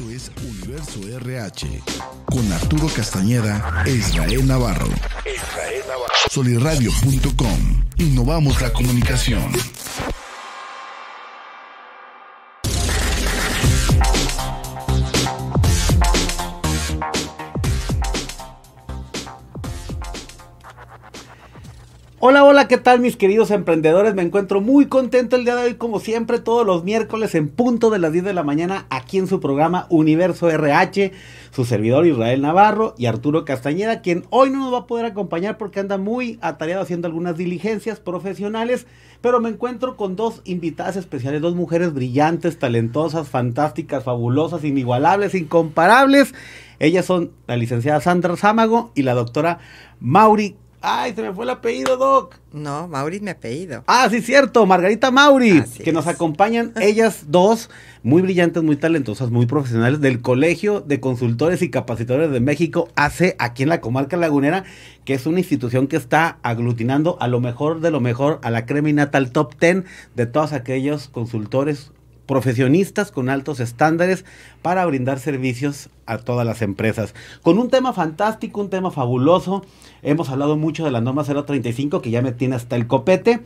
Esto es Universo RH con Arturo Castañeda e Israel Navarro. Israel Navarro. Soliradio.com. Innovamos la comunicación. Hola, hola, ¿qué tal mis queridos emprendedores? Me encuentro muy contento el día de hoy, como siempre, todos los miércoles en punto de las 10 de la mañana, aquí en su programa Universo RH, su servidor Israel Navarro y Arturo Castañeda, quien hoy no nos va a poder acompañar porque anda muy atareado haciendo algunas diligencias profesionales, pero me encuentro con dos invitadas especiales, dos mujeres brillantes, talentosas, fantásticas, fabulosas, inigualables, incomparables. Ellas son la licenciada Sandra Sámago y la doctora Mauri Ay, se me fue el apellido, Doc. No, Mauri mi apellido. Ah, sí, cierto, Margarita Mauri, que nos acompañan ellas dos, muy brillantes, muy talentosas, muy profesionales del Colegio de Consultores y Capacitadores de México, hace aquí en la comarca lagunera, que es una institución que está aglutinando a lo mejor de lo mejor, a la crema natal top 10 de todos aquellos consultores profesionistas con altos estándares para brindar servicios a todas las empresas. Con un tema fantástico, un tema fabuloso. Hemos hablado mucho de la norma 035 que ya me tiene hasta el copete.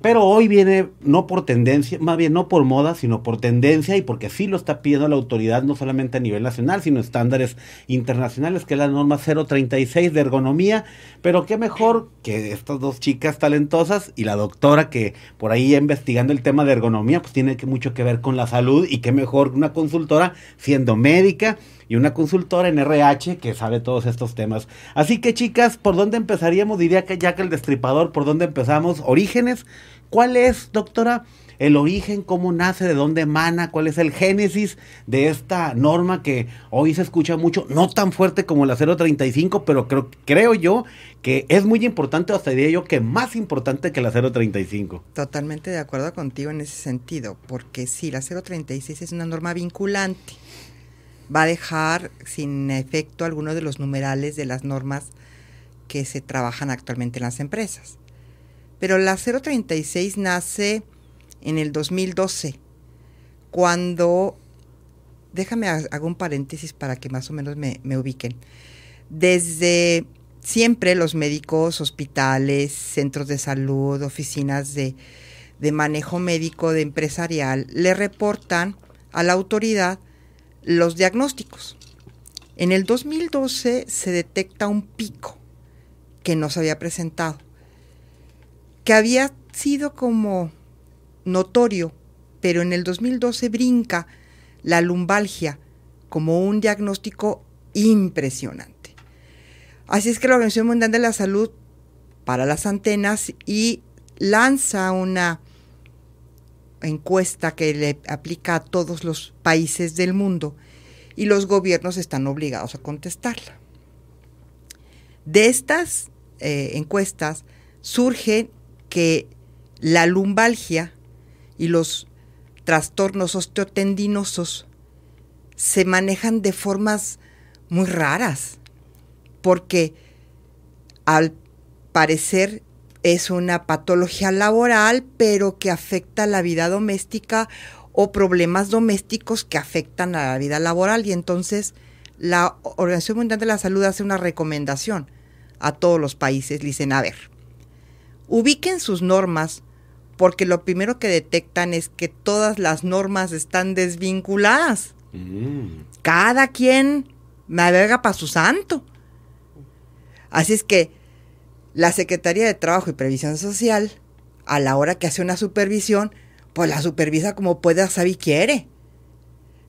Pero hoy viene no por tendencia, más bien no por moda, sino por tendencia y porque sí lo está pidiendo la autoridad, no solamente a nivel nacional, sino estándares internacionales, que es la norma 036 de ergonomía. Pero qué mejor que estas dos chicas talentosas y la doctora que por ahí investigando el tema de ergonomía, pues tiene mucho que ver con la salud y qué mejor una consultora siendo médica y una consultora en RH que sabe todos estos temas. Así que chicas, ¿por dónde empezaríamos? Diría que ya que el destripador, ¿por dónde empezamos? Orígenes. ¿Cuál es, doctora? el origen, cómo nace, de dónde emana, cuál es el génesis de esta norma que hoy se escucha mucho, no tan fuerte como la 035, pero creo, creo yo que es muy importante, hasta diría yo que más importante que la 035. Totalmente de acuerdo contigo en ese sentido, porque sí, la 036 es una norma vinculante va a dejar sin efecto algunos de los numerales de las normas que se trabajan actualmente en las empresas. Pero la 036 nace en el 2012, cuando, déjame hago un paréntesis para que más o menos me, ubiquen. Desde siempre los médicos, hospitales, centros de salud, oficinas de, de manejo médico, de empresarial, le reportan a la autoridad los diagnósticos. En el 2012 se detecta un pico que no se había presentado, que había sido como notorio, pero en el 2012 brinca la lumbalgia como un diagnóstico impresionante. Así es que la Organización Mundial de la Salud para las antenas y lanza una encuesta que le aplica a todos los países del mundo y los gobiernos están obligados a contestarla. De estas eh, encuestas surge que la lumbalgia y los trastornos osteotendinosos se manejan de formas muy raras, porque al parecer es una patología laboral, pero que afecta la vida doméstica o problemas domésticos que afectan a la vida laboral. Y entonces la Organización Mundial de la Salud hace una recomendación a todos los países. dicen, a ver, ubiquen sus normas porque lo primero que detectan es que todas las normas están desvinculadas. Mm. Cada quien navega para su santo. Así es que la Secretaría de Trabajo y Previsión Social, a la hora que hace una supervisión, pues la supervisa como puede, saber y quiere.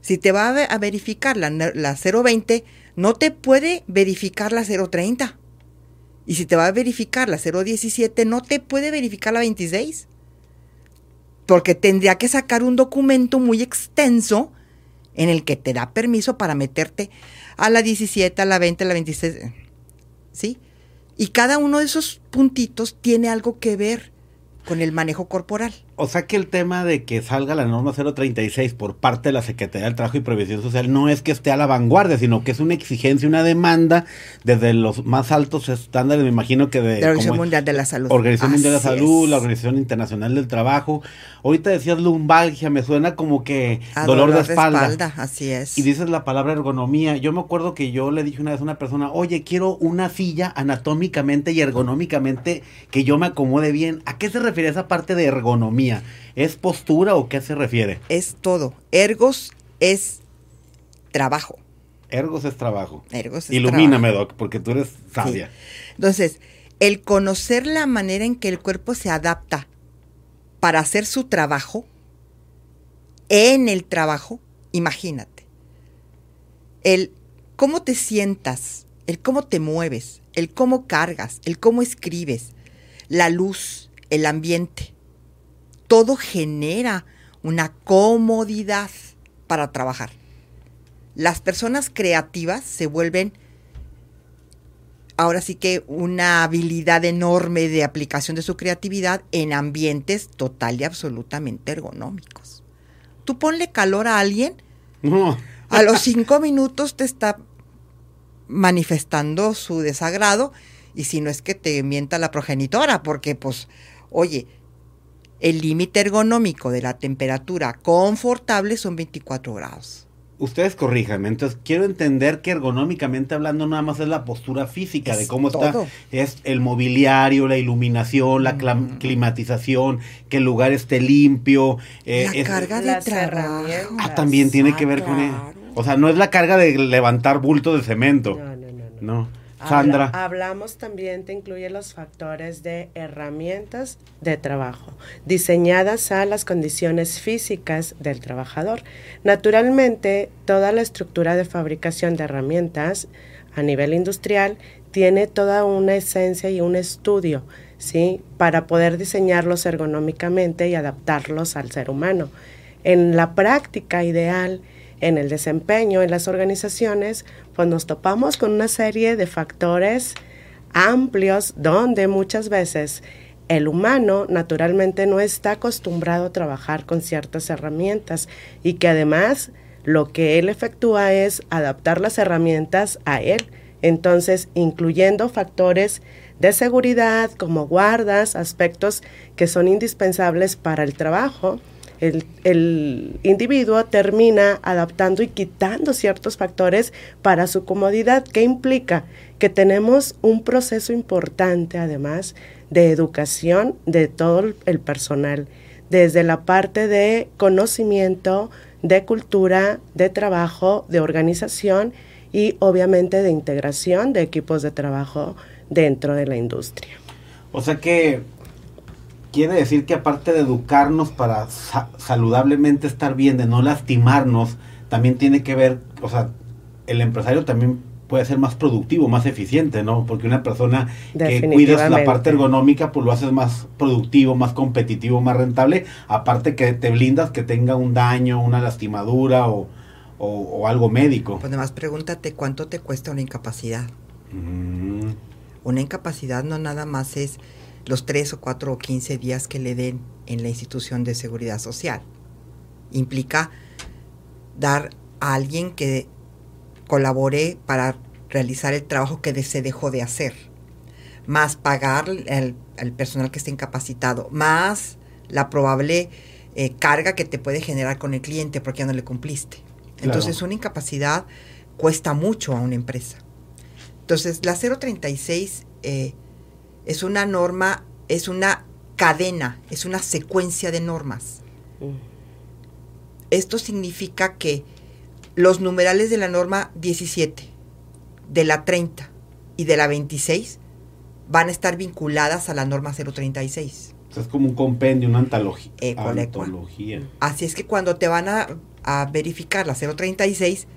Si te va a, verificar la, la 020, no te puede verificar la 030. Y si te va a verificar la 017, no te puede verificar la 26. Porque tendría que sacar un documento muy extenso en el que te da permiso para meterte a la 17, a la 20, a la 26. ¿Sí? Y cada uno de esos puntitos tiene algo que ver con el manejo corporal. O sea que el tema de que salga la norma 036 por parte de la Secretaría del Trabajo y Previsión Social no es que esté a la vanguardia, sino que es una exigencia, una demanda desde los más altos estándares, me imagino que de... La Organización Mundial de la Salud. Organización Mundial de la Salud, es. la Organización Internacional del Trabajo. Ahorita decías lumbalgia, me suena como que A dolor, de espalda. Así es. Y dices la palabra ergonomía. Yo me acuerdo que yo le dije una vez a una persona, oye, quiero una silla anatómicamente y ergonómicamente que yo me acomode bien. ¿A qué se refiere esa parte de ergonomía? ¿Es postura o qué se refiere? Es todo. Ergos es trabajo. Ergos es trabajo. Ergos es Ilumíname, trabajo. Doc, porque tú eres sabia. Entonces, el conocer la manera en que el cuerpo se adapta para hacer su trabajo, en el trabajo, imagínate. El cómo te sientas, el cómo te mueves, el cómo cargas, el cómo escribes, la luz, el ambiente, todo genera una comodidad para trabajar. Las personas creativas se vuelven ahora sí que una habilidad enorme de aplicación de su creatividad en ambientes total y absolutamente ergonómicos. Tú ponle calor a alguien, No. a los cinco minutos te está manifestando su desagrado y si no es que te mienta la progenitora, porque pues, oye, el límite ergonómico de la temperatura confortable son 24 grados. Ustedes corríjanme, entonces quiero entender que ergonómicamente hablando nada más es la postura física de cómo todo. está, es el mobiliario, la iluminación, la climatización, que el lugar esté limpio. eh, la es- carga de trabajo. Ah, también tiene Ah, que ver con él. O sea, no es la carga de levantar bulto de cemento. No, no, no. no. No. Sandra. hablamos también, te incluye los factores de herramientas de trabajo, diseñadas a las condiciones físicas del trabajador. Naturalmente, toda la estructura de fabricación de herramientas a nivel industrial tiene toda una esencia y un estudio, ¿sí? Para poder diseñarlos ergonómicamente y adaptarlos al ser humano. En la práctica ideal, en el desempeño, en las organizaciones, pues nos topamos con una serie de factores amplios donde muchas veces el humano naturalmente no está acostumbrado a trabajar con ciertas herramientas y que además lo que él efectúa es adaptar las herramientas a él. Entonces, incluyendo factores de seguridad como guardas, aspectos que son indispensables para el trabajo, el, individuo termina adaptando y quitando ciertos factores para su comodidad, que implica que tenemos un proceso importante además de educación de todo el- el personal, desde la parte de conocimiento, de cultura, de trabajo, de organización y obviamente de integración de equipos de trabajo dentro de la industria. O sea que quiere decir que aparte de educarnos para sa- saludablemente estar bien, de no lastimarnos, también tiene que ver, o sea, el empresario también puede ser más productivo, más eficiente, ¿no? Porque una persona que cuidas la parte ergonómica, pues lo haces más productivo, más competitivo, más rentable, aparte que te blindas que tenga un daño, una lastimadura o, o- o algo médico. Pues además pregúntate cuánto te cuesta una incapacidad. Mm, Una incapacidad no nada más es los tres o cuatro o quince días que le den en la institución de seguridad social. Implica dar a alguien que colabore para realizar el trabajo que se dejó de hacer, más pagar el, al personal que esté incapacitado, más la probable eh, carga que te puede generar con el cliente porque ya no le cumpliste. Entonces una incapacidad cuesta mucho a una empresa. Entonces, la 036 eh, es una norma, es una cadena, es una secuencia de normas. Esto significa que los numerales de la norma 17, de la 30 y de la 26 van a estar vinculadas a la norma 036. o sea, es como un compendio, una antología. Eh, antología. Así es que cuando te van a, a verificar la 036,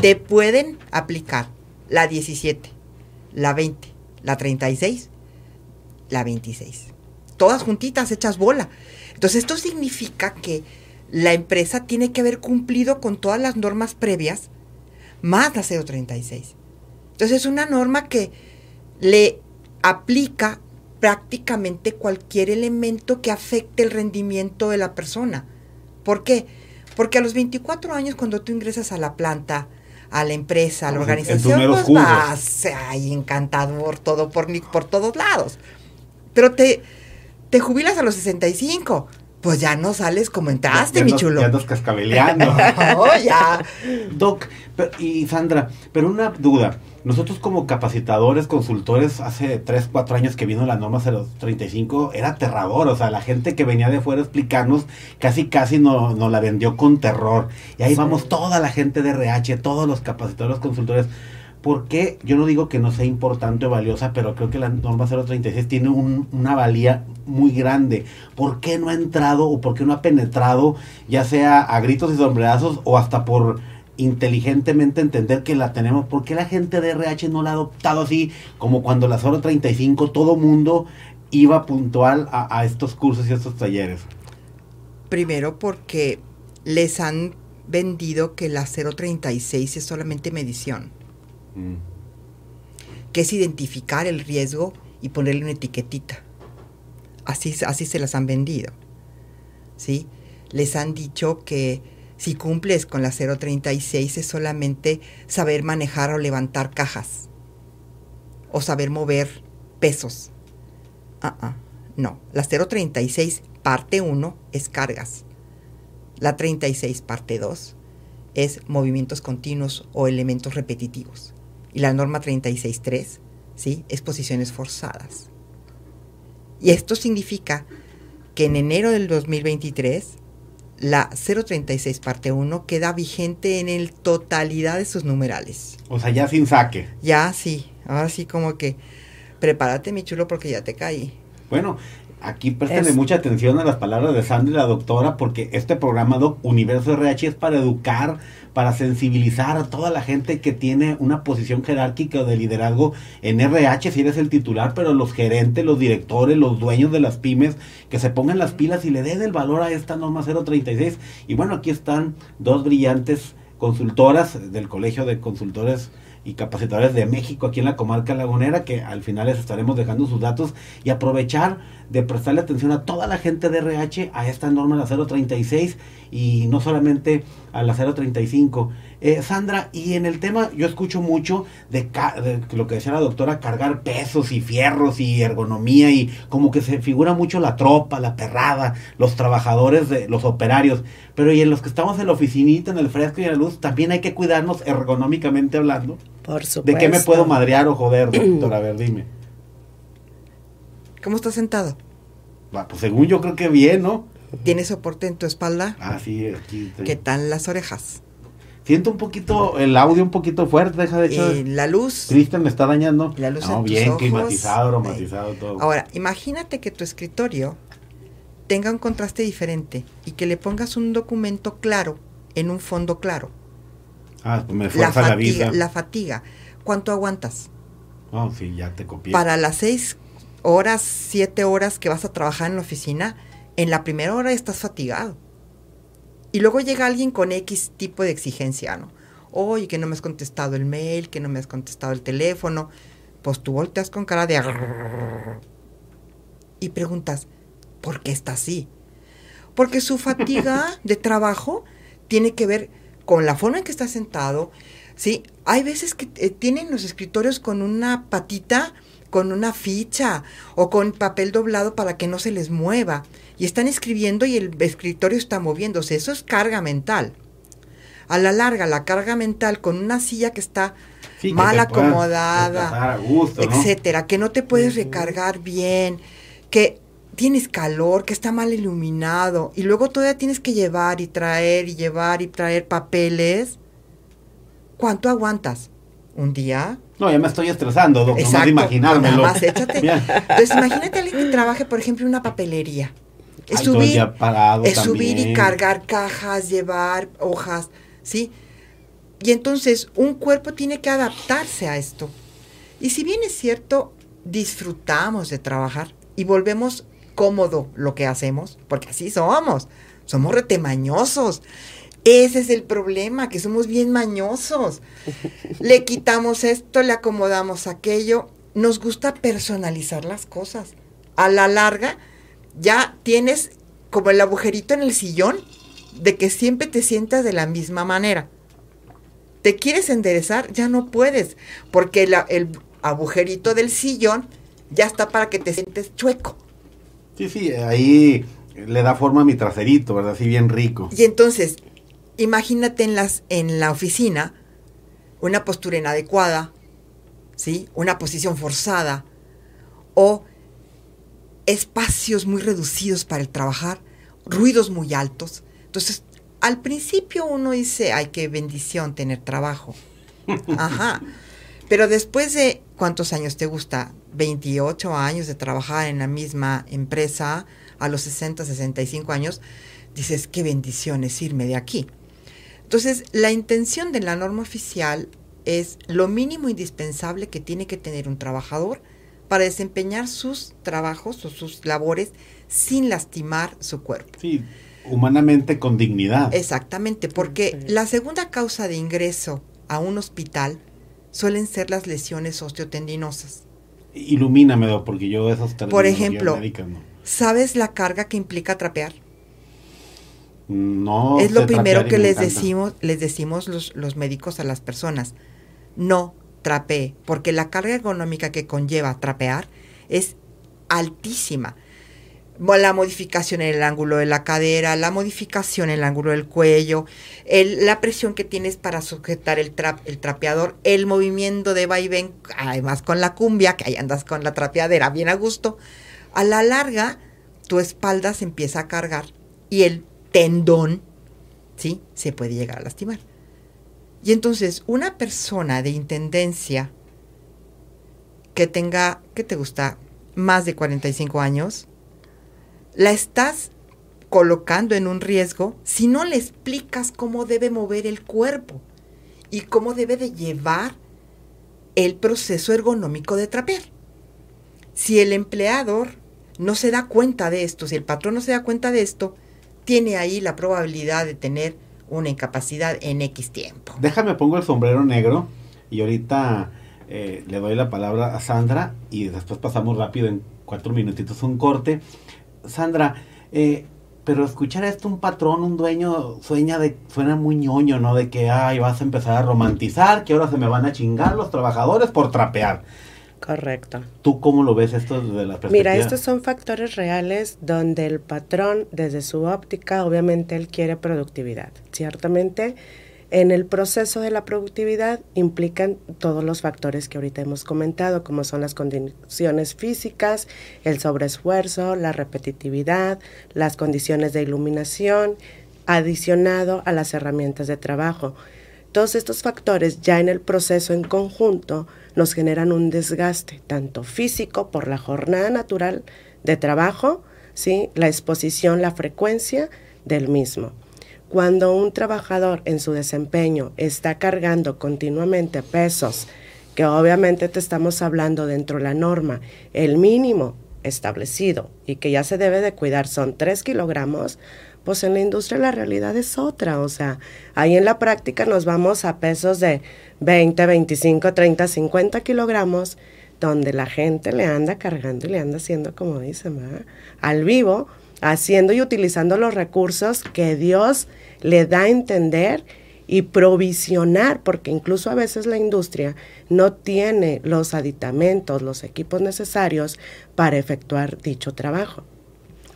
te pueden aplicar la 17, la 20, la 36, la 26. Todas juntitas, hechas bola. Entonces esto significa que la empresa tiene que haber cumplido con todas las normas previas, más la 036. Entonces es una norma que le aplica prácticamente cualquier elemento que afecte el rendimiento de la persona. ¿Por qué? Porque a los 24 años cuando tú ingresas a la planta, a la empresa, a la organización, pues vas encantador, todo por, por todos lados. Pero te, te jubilas a los 65 pues ya no sales como entraste, mi chulo. Ya andas cascabeleando. oh, ya. Doc, y Sandra, pero una duda. Nosotros como capacitadores, consultores, hace 3, 4 años que vino la norma 035, era aterrador. O sea, la gente que venía de fuera a explicarnos casi, casi nos no la vendió con terror. Y ahí vamos toda la gente de RH, todos los capacitadores, consultores. ¿Por qué? Yo no digo que no sea importante o valiosa, pero creo que la norma 036 tiene una valía muy grande. ¿Por qué no ha entrado o por qué no ha penetrado, ya sea a gritos y sombrerazos o hasta por inteligentemente entender que la tenemos? ¿Por qué la gente de RH no la ha adoptado así como cuando la 035 todo mundo iba puntual a, estos cursos y a estos talleres? Primero porque les han vendido que la 036 es solamente medición. Mm. Que es identificar el riesgo y ponerle una etiquetita. Así, así se las han vendido. ¿Sí? Les han dicho que si cumples con la 036 es solamente saber manejar o levantar cajas. O saber mover pesos. Ah, no, la 036 parte 1 es cargas. La 36 parte 2 es movimientos continuos o elementos repetitivos y la norma 36.3, ¿sí? Es posiciones forzadas. Y esto significa que en enero del 2023 la 036 parte 1 queda vigente en el totalidad de sus numerales. O sea, ya sin saque. Ya sí, ahora sí como que prepárate mi chulo porque ya te caí. Bueno, aquí préstale mucha atención a las palabras de Sandra y la doctora porque este programa Doc Universo RH es para educar, para sensibilizar a toda la gente que tiene una posición jerárquica de liderazgo en RH, si eres el titular, pero los gerentes, los directores, los dueños de las pymes, que se pongan las pilas y le den el valor a esta norma 036. Y bueno, aquí están dos brillantes consultoras del Colegio de Consultores y capacitadores de México aquí en la comarca lagunera, que al final les estaremos dejando sus datos y aprovechar de prestarle atención a toda la gente de RH a esta norma la 036 y no solamente a la 035. Eh, Sandra, y en el tema yo escucho mucho de, lo que decía la doctora, cargar pesos y fierros y ergonomía y como que se figura mucho la tropa, la perrada, los trabajadores, de, los operarios, pero y en los que estamos en la oficinita, en el fresco y en la luz, también hay que cuidarnos ergonómicamente hablando. Por supuesto. ¿De qué me puedo madrear o joder, doctora? A ver, dime. ¿Cómo estás sentado? pues según yo creo que bien, ¿no? ¿Tienes soporte en tu espalda? Ah, sí, aquí. ¿Qué tal las orejas? Siento un poquito, el audio un poquito fuerte, deja de hecho. Eh, la luz. Cristian me está dañando. La luz no, bien, climatizado, aromatizado, todo. Ahora, imagínate que tu escritorio tenga un contraste diferente y que le pongas un documento claro en un fondo claro. Ah, pues me fuerza la, fatiga, la fatiga. ¿Cuánto aguantas? Oh, sí, ya te copié. Para las seis horas, siete horas que vas a trabajar en la oficina, en la primera hora estás fatigado. Y luego llega alguien con X tipo de exigencia, ¿no? Oye, que no me has contestado el mail, que no me has contestado el teléfono. Pues tú volteas con cara de... Y preguntas, ¿por qué está así? Porque su fatiga de trabajo tiene que ver con la forma en que está sentado. Sí, hay veces que eh, tienen los escritorios con una patita con una ficha o con papel doblado para que no se les mueva. Y están escribiendo y el escritorio está moviéndose. Eso es carga mental. A la larga, la carga mental con una silla que está mal acomodada, etcétera, que no te puedes recargar bien, que tienes calor, que está mal iluminado, y luego todavía tienes que llevar y traer y llevar y traer papeles. ¿Cuánto aguantas? ¿Un día? No, ya me estoy estresando, doctor, Exacto, no imaginármelo. Nada más échate. Entonces, imagínate a alguien que trabaje, por ejemplo, en una papelería. Es subir, es subir y cargar cajas, llevar hojas, ¿sí? Y entonces un cuerpo tiene que adaptarse a esto. Y si bien es cierto, disfrutamos de trabajar y volvemos cómodo lo que hacemos, porque así somos, somos retemañosos. Ese es el problema, que somos bien mañosos. Le quitamos esto, le acomodamos aquello. Nos gusta personalizar las cosas. a la larga ya tienes como el agujerito en el sillón de que siempre te sientas de la misma manera. Te quieres enderezar, ya no puedes, porque el agujerito del sillón ya está para que te sientes chueco. Sí, sí, ahí le da forma a mi traserito, ¿verdad? Así bien rico. Y entonces, imagínate en, las, en la oficina una postura inadecuada, ¿sí? Una posición forzada o espacios muy reducidos para el trabajar, ruidos muy altos. Entonces, al principio uno dice, ay, qué bendición tener trabajo. Ajá. Pero después de, ¿cuántos años te gusta? 28 años de trabajar en la misma empresa, a los 60, 65 años, dices, qué bendición es irme de aquí. Entonces, la intención de la norma oficial es lo mínimo indispensable que tiene que tener un trabajador para desempeñar sus trabajos o sus labores sin lastimar su cuerpo. Sí, humanamente con dignidad. Exactamente, porque la segunda causa de ingreso a un hospital suelen ser las lesiones osteotendinosas. Ilumíname, porque yo esos Por ejemplo, ¿sabes la carga que implica trapear? No. Es lo primero que les decimos, les decimos los, los médicos a las personas. No trapee, porque la carga ergonómica que conlleva trapear es altísima la modificación en el ángulo de la cadera, la modificación en el ángulo del cuello, la presión que tienes para sujetar el, el trapeador, el movimiento de vaivén, además con la cumbia, que ahí andas con la trapeadera bien a gusto, a la larga tu espalda se empieza a cargar y el tendón, ¿sí? Se puede llegar a lastimar. Y entonces una persona de intendencia que tenga, ¿qué te gusta? Más de 45 años, la estás colocando en un riesgo si no le explicas cómo debe mover el cuerpo y cómo debe de llevar el proceso ergonómico de trapear. Si el empleador no se da cuenta de esto, si el patrón no se da cuenta de esto, tiene ahí la probabilidad de tener una incapacidad en X tiempo. Déjame pongo el sombrero negro y ahorita eh, le doy la palabra a Sandra y después pasamos rápido en cuatro minutitos un corte Sandra, eh, pero escuchar esto un patrón, un dueño, sueña de, suena muy ñoño, ¿no? De que, ay, vas a empezar a romantizar, que ahora se me van a chingar los trabajadores por trapear. Correcto. ¿Tú cómo lo ves esto desde la perspectiva? Mira, estos son factores reales donde el patrón, desde su óptica, obviamente él quiere productividad. Ciertamente, en el proceso de la productividad implican todos los factores que ahorita hemos comentado, como son las condiciones físicas, el sobreesfuerzo, la repetitividad, las condiciones de iluminación, adicionado a las herramientas de trabajo. Todos estos factores ya en el proceso en conjunto nos generan un desgaste, tanto físico por la jornada natural de trabajo, ¿sí? la exposición, la frecuencia del mismo. Cuando un trabajador en su desempeño está cargando continuamente pesos, que obviamente te estamos hablando dentro de la norma, el mínimo establecido y que ya se debe de cuidar son 3 kilogramos, pues en la industria la realidad es otra. O sea, ahí en la práctica nos vamos a pesos de 20, 25, 30, 50 kilogramos, donde la gente le anda cargando y le anda haciendo, como dicen, al vivo haciendo y utilizando los recursos que Dios le da a entender y provisionar, porque incluso a veces la industria no tiene los aditamentos, los equipos necesarios para efectuar dicho trabajo.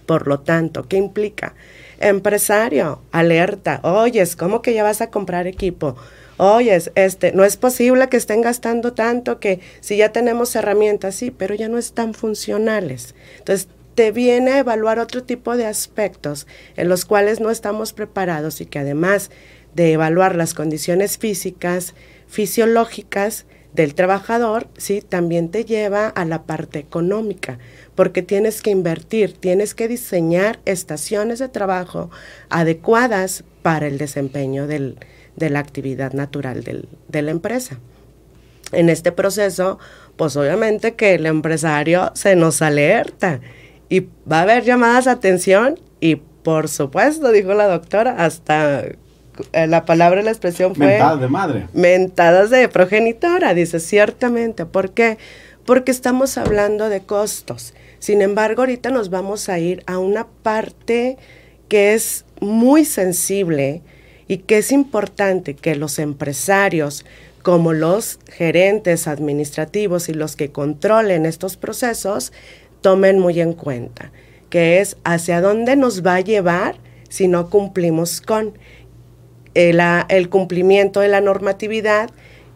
Por lo tanto, ¿qué implica? Empresario, alerta, oyes, ¿cómo que ya vas a comprar equipo? Oyes, este, no es posible que estén gastando tanto que si ya tenemos herramientas, sí, pero ya no están funcionales. Entonces, te viene a evaluar otro tipo de aspectos en los cuales no estamos preparados y que además de evaluar las condiciones físicas, fisiológicas del trabajador, sí, también te lleva a la parte económica, porque tienes que invertir, tienes que diseñar estaciones de trabajo adecuadas para el desempeño de la actividad natural de la empresa. En este proceso, pues obviamente que el empresario se nos alerta y va a haber llamadas de atención y por supuesto, dijo la doctora, hasta eh, la palabra, la expresión fue... Mentadas de madre. Mentadas de progenitora, dice, ciertamente. ¿Por qué? porque estamos hablando de costos. Sin embargo, ahorita nos vamos a ir a una parte que es muy sensible y que es importante que los empresarios, como los gerentes administrativos y los que controlen estos procesos, tomen muy en cuenta, que es hacia dónde nos va a llevar si no cumplimos con el, el cumplimiento de la normatividad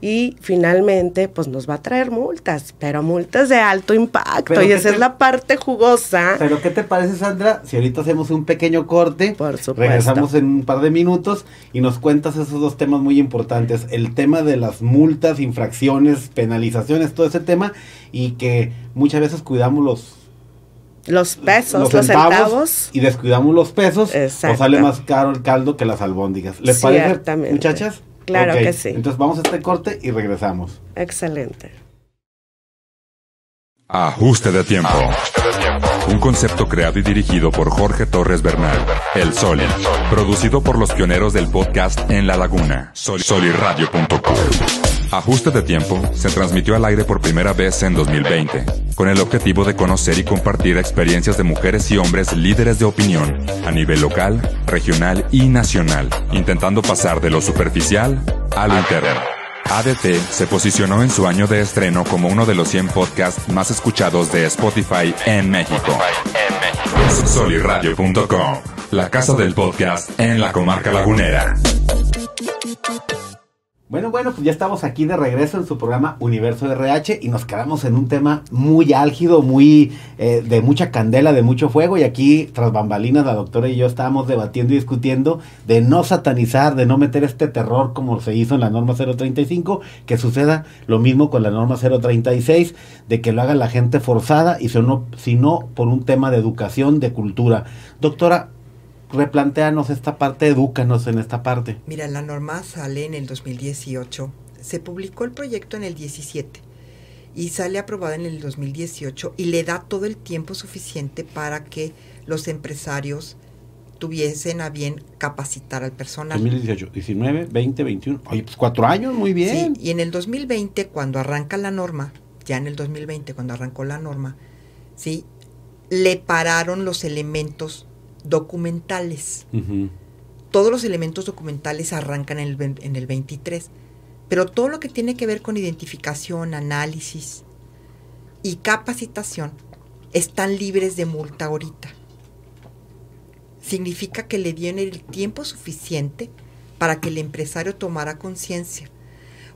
y finalmente pues nos va a traer multas, pero multas de alto impacto y esa es la parte jugosa. Pero ¿qué te parece Sandra si ahorita hacemos un pequeño corte? Por supuesto. Regresamos en un par de minutos y nos cuentas esos dos temas muy importantes, el tema de las multas, infracciones, penalizaciones, todo ese tema y que muchas veces cuidamos los los pesos, los, centavos, y descuidamos los pesos, o sale más caro el caldo que las albóndigas. ¿Les parece, muchachas? Claro que sí. Entonces vamos a este corte y regresamos. Excelente. Ajuste de tiempo. Un concepto creado y dirigido por Jorge Torres Bernal. El Soli. Producido por los pioneros del podcast En la Laguna. Soliradio.com. Ajuste de tiempo se transmitió al aire por primera vez en 2020, con el objetivo de conocer y compartir experiencias de mujeres y hombres líderes de opinión a nivel local, regional y nacional, intentando pasar de lo superficial a lo interno. ADT se posicionó en su año de estreno como uno de los 100 podcasts más escuchados de Spotify en México. Soliradio.com, la casa del podcast en la comarca lagunera. Bueno, bueno, pues ya estamos aquí de regreso en su programa Universo RH y nos quedamos en un tema muy álgido, muy eh, de mucha candela, de mucho fuego y aquí tras bambalinas la doctora y yo estábamos debatiendo y discutiendo de no satanizar, de no meter este terror como se hizo en la norma 035, que suceda lo mismo con la norma 036, de que lo haga la gente forzada y sino, sino por un tema de educación, de cultura. Doctora, replanteanos esta parte, edúcanos en esta parte. Mira, la norma sale en el 2018, se publicó el proyecto en el 17 y sale aprobada en el 2018 y le da todo el tiempo suficiente para que los empresarios tuviesen a bien capacitar al personal. 2018, 19, 20, 21. Oye, pues cuatro años, muy bien. Sí, y en el 2020, cuando arranca la norma, ya en el 2020, cuando arrancó la norma, sí, le pararon los elementos documentales. Todos los elementos documentales arrancan en el, en el 23, pero todo lo que tiene que ver con identificación, análisis y capacitación están libres de multa ahorita. Significa que le dieron el tiempo suficiente para que el empresario tomara conciencia.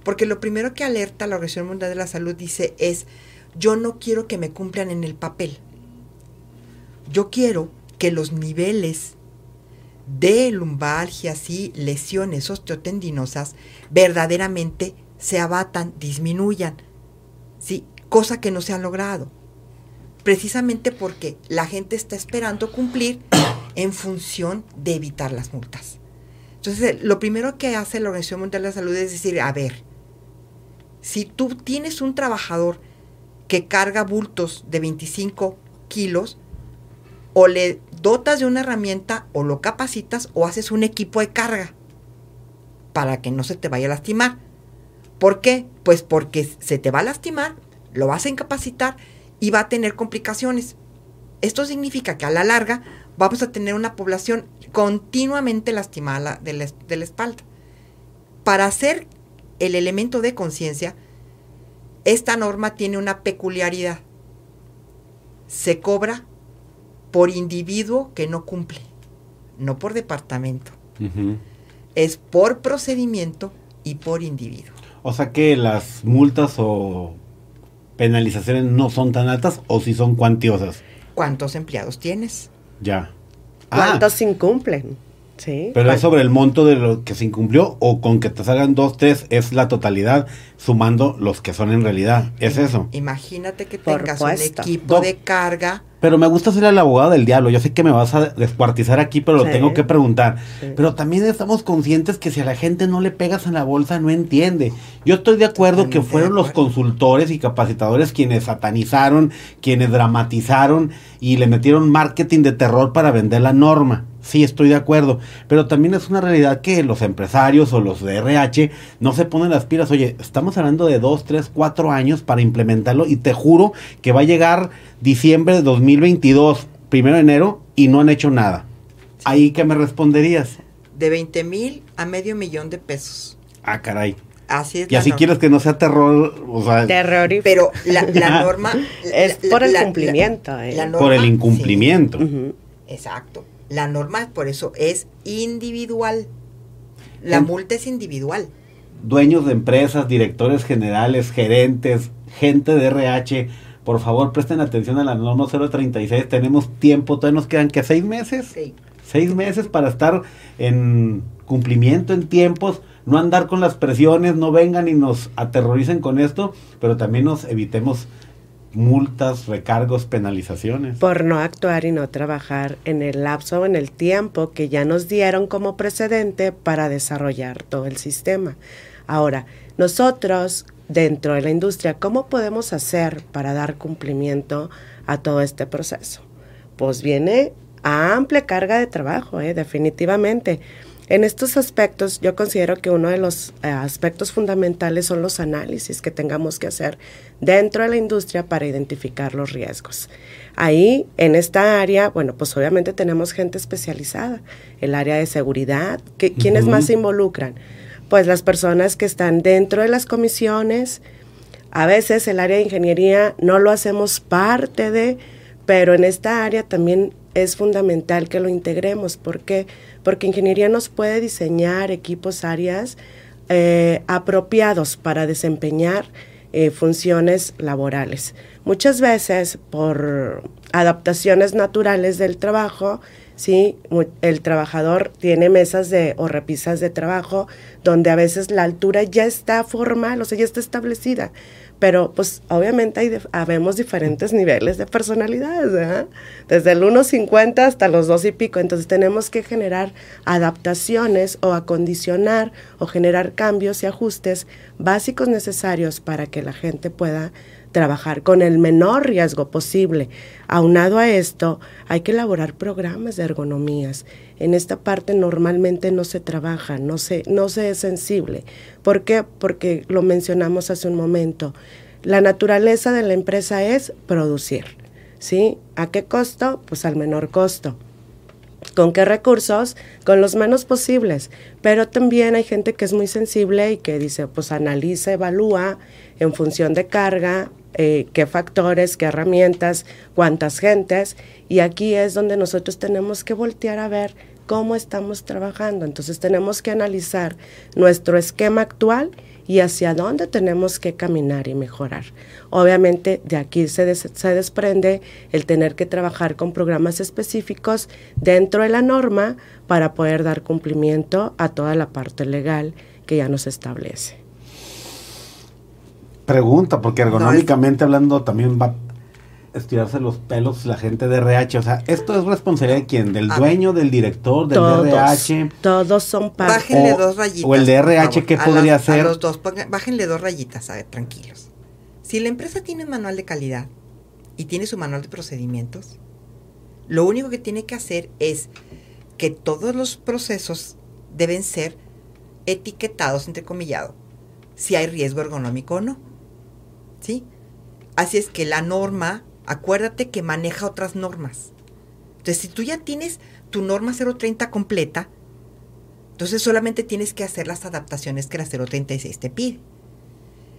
Porque lo primero que alerta la Organización Mundial de la Salud dice es, yo no quiero que me cumplan en el papel. Yo quiero que los niveles de lumbalgias y lesiones osteotendinosas verdaderamente se abatan, disminuyan, ¿sí? cosa que no se ha logrado. Precisamente porque la gente está esperando cumplir en función de evitar las multas. Entonces, lo primero que hace la Organización Mundial de la Salud es decir, a ver, si tú tienes un trabajador que carga bultos de 25 kilos, o le dotas de una herramienta o lo capacitas o haces un equipo de carga para que no se te vaya a lastimar. ¿Por qué? Pues porque se te va a lastimar, lo vas a incapacitar y va a tener complicaciones. Esto significa que a la larga vamos a tener una población continuamente lastimada de la, de la espalda. Para hacer el elemento de conciencia, esta norma tiene una peculiaridad. Se cobra por individuo que no cumple, no por departamento. Es por procedimiento y por individuo. O sea que las multas o penalizaciones no son tan altas o si son cuantiosas. ¿Cuántos empleados tienes? Ya. ¿Cuántos se incumplen? Sí. Pero es sobre el monto de lo que se incumplió o con que te salgan dos, tres es la totalidad sumando los que son en realidad. ¿Es eso? Imagínate que tengas un equipo de carga Pero me gusta ser el abogado del diablo. Yo sé que me vas a descuartizar aquí, pero lo Sí. tengo que preguntar. Sí. Pero también estamos conscientes que si a la gente no le pegas en la bolsa, no entiende. Yo estoy de acuerdo que fueron los consultores y capacitadores quienes satanizaron, quienes dramatizaron y le metieron marketing de terror para vender la norma. Sí, estoy de acuerdo. Pero también es una realidad que los empresarios o los de RH no se ponen las pilas. Oye, estamos hablando de dos, tres, cuatro años para implementarlo y te juro que va a llegar diciembre de 2022, primero de enero, y no han hecho nada. Ahí que me responderías. De 20 mil a medio millón de pesos. Ah, caray. Así es. Y así norma. quieres que no sea terror, o sea, Terror y Pero la, la norma... Es la- por el la- cumplimiento, la- ¿eh? la por el incumplimiento. Exacto. La norma, por eso, es individual. La En- multa es individual. Dueños de empresas, directores generales, gerentes, gente de RH, por favor presten atención a la norma 036. Tenemos tiempo, todavía nos quedan que seis meses. Sí. Seis meses para estar en cumplimiento en tiempos, no andar con las presiones, no vengan y nos aterroricen con esto, pero también nos evitemos multas, recargos, penalizaciones. por no actuar y no trabajar en el lapso en el tiempo que ya nos dieron como precedente para desarrollar todo el sistema. Ahora, nosotros dentro de la industria, ¿cómo podemos hacer para dar cumplimiento a todo este proceso? Pues viene amplia carga de trabajo, ¿eh? definitivamente. En estos aspectos, yo considero que uno de los eh, aspectos fundamentales son los análisis que tengamos que hacer dentro de la industria para identificar los riesgos. Ahí, en esta área, bueno, pues obviamente tenemos gente especializada, el área de seguridad. que- ¿Quiénes más se involucran? Pues las personas que están dentro de las comisiones, a veces el área de ingeniería no lo hacemos parte de, pero en esta área también es fundamental que lo integremos. ¿Por qué? Porque ingeniería nos puede diseñar equipos, áreas eh, apropiados para desempeñar eh, funciones laborales. Muchas veces por adaptaciones naturales del trabajo, ¿sí? El trabajador tiene mesas de, o repisas de trabajo donde a veces la altura ya está formal, o sea, ya está establecida. Pero pues obviamente hay dif- habemos diferentes niveles de personalidades, ¿verdad? Desde el 1.50 hasta los 2 y pico. Entonces tenemos que generar adaptaciones o acondicionar o generar cambios y ajustes básicos necesarios para que la gente pueda trabajar con el menor riesgo posible. Aunado a esto, hay que elaborar programas de ergonomías. En esta parte normalmente no se trabaja, no se, no se es sensible. ¿Por qué? Porque lo mencionamos hace un momento. La naturaleza de la empresa es producir. ¿Sí? ¿A qué costo? Pues al menor costo. ¿Con qué recursos? Con los menos posibles. Pero también hay gente que es muy sensible y que dice, pues analiza, evalúa en función de carga, eh, qué factores, qué herramientas, cuántas gentes. Y aquí es donde nosotros tenemos que voltear a ver cómo estamos trabajando. Entonces tenemos que analizar nuestro esquema actual y hacia dónde tenemos que caminar y mejorar. Obviamente de aquí se, des- se desprende el tener que trabajar con programas específicos dentro de la norma para poder dar cumplimiento a toda la parte legal que ya nos establece. Pregunta, porque ergonómicamente hablando también va estirarse los pelos la gente de RH. O sea, ¿esto es responsabilidad de quién? ¿Del A dueño, del director, del Todos, RH? todos son parte. Bájenle O- dos rayitas. o el de por RH, favor. ¿qué podría los- hacer? A los dos, ponga- bájenle dos rayitas, a ver, tranquilos. Si la empresa tiene un manual de calidad y tiene su manual de procedimientos, lo único que tiene que hacer es que todos los procesos deben ser etiquetados, entrecomillado, si hay riesgo ergonómico o no. ¿Sí? Así es que la norma, acuérdate que maneja otras normas. Entonces, si tú ya tienes tu norma 030 completa, entonces solamente tienes que hacer las adaptaciones que la 036 te pide.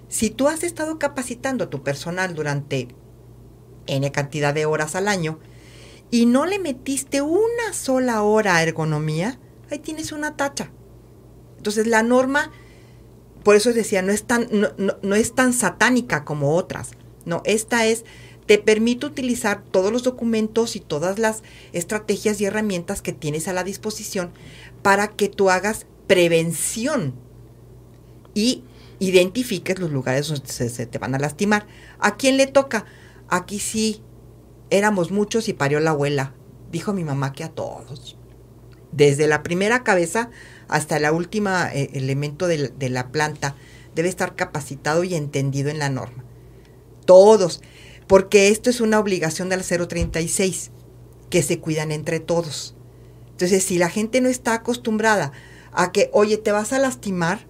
Si tú has estado capacitando a tu personal durante N cantidad de horas al año y no le metiste una sola hora a ergonomía, ahí tienes una tacha. Entonces la norma, por eso decía, no es tan, no, no- no es tan satánica como otras. No, esta es, te permite utilizar todos los documentos y todas las estrategias y herramientas que tienes a la disposición para que tú hagas prevención y identifiques los lugares donde se, te van a lastimar. ¿A quién le toca? Aquí sí, éramos muchos y parió la abuela. Dijo mi mamá que a todos. Desde la primera cabeza hasta el último eh, elemento de la planta debe estar capacitado y entendido en la norma. Todos, porque esto es una obligación de la 036, que se cuidan entre todos. Entonces, si la gente no está acostumbrada a que, oye, te vas a lastimar,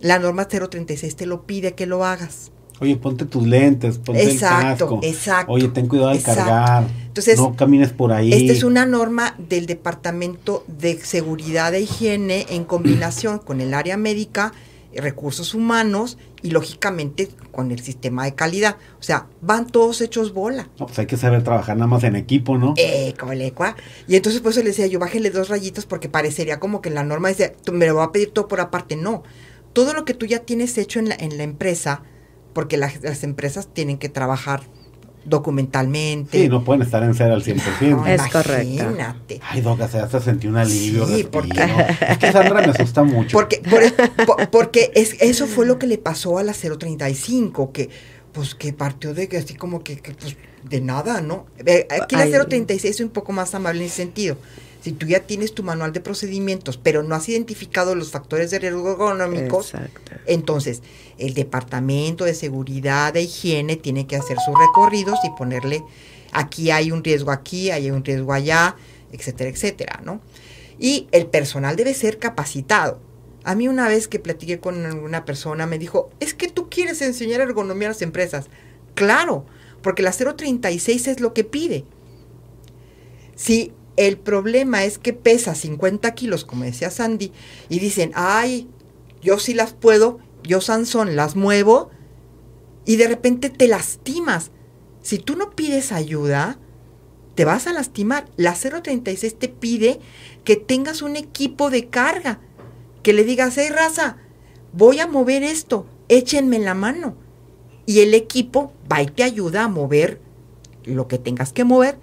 la norma 036 te lo pide que lo hagas. Oye, ponte tus lentes, ponte exacto, el casco. Exacto. Oye, ten cuidado al exacto. cargar. Entonces, no camines por ahí. Esta es una norma del Departamento de Seguridad e Higiene en combinación con el área médica, recursos humanos y lógicamente con el sistema de calidad. O sea, van todos hechos bola. No, pues hay que saber trabajar nada más en equipo, ¿no? Eh, colecua. Y entonces por eso le decía yo, bájale dos rayitas porque parecería como que en la norma dice, me lo va a pedir todo por aparte. No, todo lo que tú ya tienes hecho en la, en la empresa, porque las, las empresas tienen que trabajar documentalmente. Sí, no pueden estar en cero al 100%. No, Es correcto. Imagínate. Ay, Doc, se hasta sentí un alivio. Sí, respiro. porque- Es que Sandra me asusta mucho. Porque, por- por- porque es, eso fue lo que le pasó a la 035, que pues que partió de que así como que, que, pues de nada, ¿no? Aquí la Ay. 036 es un poco más amable en ese sentido. Si tú ya tienes tu manual de procedimientos, pero no has identificado los factores de riesgo económicos, Exacto. entonces el Departamento de Seguridad e Higiene tiene que hacer sus recorridos y ponerle aquí hay un riesgo aquí, hay un riesgo allá, etcétera, etcétera, ¿no? Y el personal debe ser capacitado. A mí una vez que platiqué con una persona me dijo, es que tú quieres enseñar ergonomía a las empresas. Claro, porque la 036 es lo que pide. Si el problema es que pesa 50 kilos, como decía Sandy, y dicen, ay, yo sí las puedo, yo Sansón las muevo, y de repente te lastimas. Si tú no pides ayuda, te vas a lastimar. La 036 te pide que tengas un equipo de carga, que le digas, hey raza, voy a mover esto, échenme la mano. Y el equipo va y te ayuda a mover lo que tengas que mover,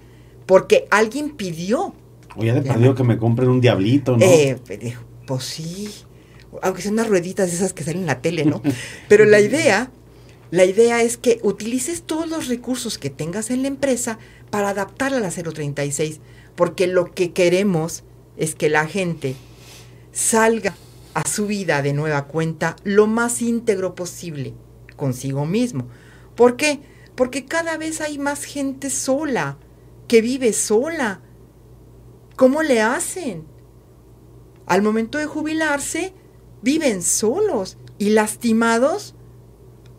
porque alguien pidió. De Ya. perdido que me compren un diablito, ¿no? Eh, pues, pues sí, aunque sean unas rueditas de esas que salen en la tele, ¿no? Pero la idea, la idea es que utilices todos los recursos que tengas en la empresa para adaptarla a la 036, porque lo que queremos es que la gente salga a su vida de nueva cuenta lo más íntegro posible consigo mismo. ¿Por qué? Porque cada vez hay más gente sola, que vive sola. ¿Cómo le hacen? Al momento de jubilarse, viven solos y lastimados.